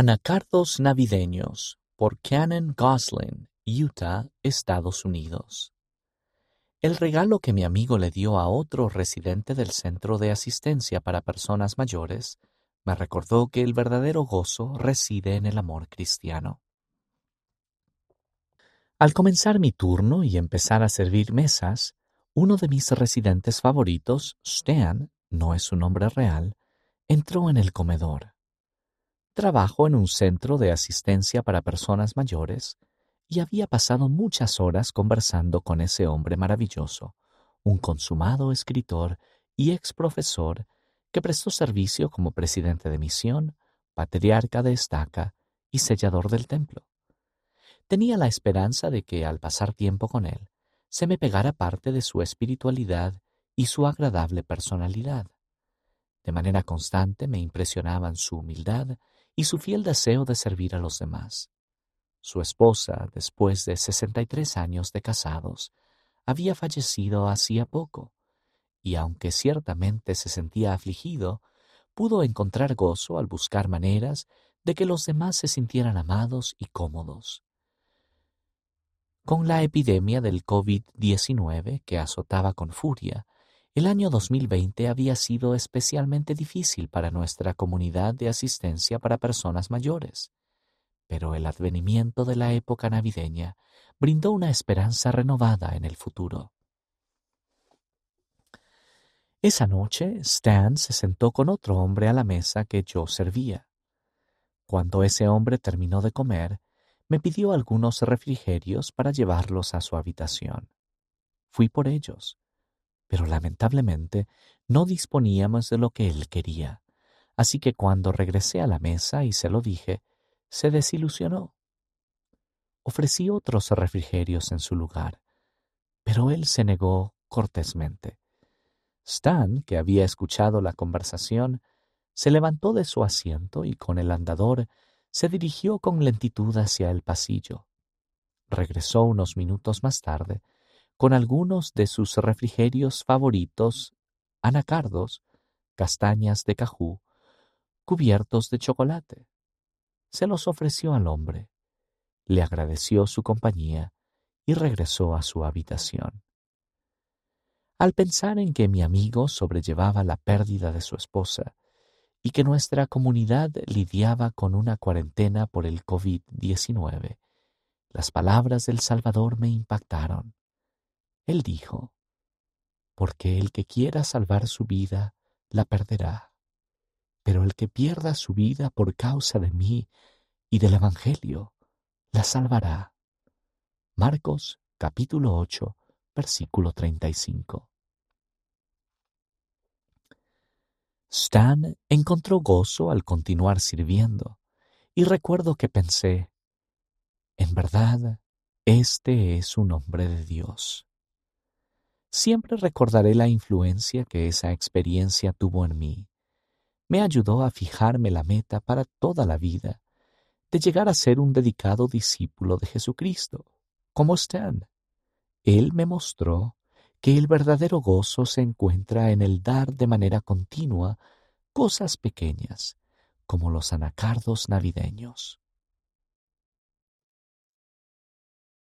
Anacardos navideños por Cannon Gosling, Utah, Estados Unidos. El regalo que mi amigo le dio a otro residente del Centro de Asistencia para Personas Mayores me recordó que el verdadero gozo reside en el amor cristiano. Al comenzar mi turno y empezar a servir mesas, uno de mis residentes favoritos, Stan, no es su nombre real, entró en el comedor. Trabajo en un centro de asistencia para personas mayores y había pasado muchas horas conversando con ese hombre maravilloso, un consumado escritor y ex profesor que prestó servicio como presidente de misión, patriarca de estaca y sellador del templo. Tenía la esperanza de que al pasar tiempo con él, se me pegara parte de su espiritualidad y su agradable personalidad. De manera constante me impresionaban su humildad y su fiel deseo de servir a los demás. Su esposa, después de sesenta y tres años de casados, había fallecido hacía poco, y aunque ciertamente se sentía afligido, pudo encontrar gozo al buscar maneras de que los demás se sintieran amados y cómodos. Con la epidemia del COVID-19 que azotaba con furia, el año 2020 había sido especialmente difícil para nuestra comunidad de asistencia para personas mayores, pero el advenimiento de la época navideña brindó una esperanza renovada en el futuro. Esa noche Stan se sentó con otro hombre a la mesa que yo servía. Cuando ese hombre terminó de comer, me pidió algunos refrigerios para llevarlos a su habitación. Fui por ellos pero lamentablemente no disponíamos de lo que él quería, así que cuando regresé a la mesa y se lo dije, se desilusionó. Ofrecí otros refrigerios en su lugar, pero él se negó cortésmente. Stan, que había escuchado la conversación, se levantó de su asiento y con el andador se dirigió con lentitud hacia el pasillo. Regresó unos minutos más tarde con algunos de sus refrigerios favoritos, anacardos, castañas de cajú, cubiertos de chocolate. Se los ofreció al hombre, le agradeció su compañía y regresó a su habitación. Al pensar en que mi amigo sobrellevaba la pérdida de su esposa y que nuestra comunidad lidiaba con una cuarentena por el COVID-19, las palabras del Salvador me impactaron. Él dijo, porque el que quiera salvar su vida, la perderá, pero el que pierda su vida por causa de mí y del Evangelio, la salvará. Marcos capítulo 8, versículo 35. Stan encontró gozo al continuar sirviendo, y recuerdo que pensé, en verdad, este es un hombre de Dios. Siempre recordaré la influencia que esa experiencia tuvo en mí. Me ayudó a fijarme la meta para toda la vida, de llegar a ser un dedicado discípulo de Jesucristo, como Stan. Él me mostró que el verdadero gozo se encuentra en el dar de manera continua cosas pequeñas, como los anacardos navideños.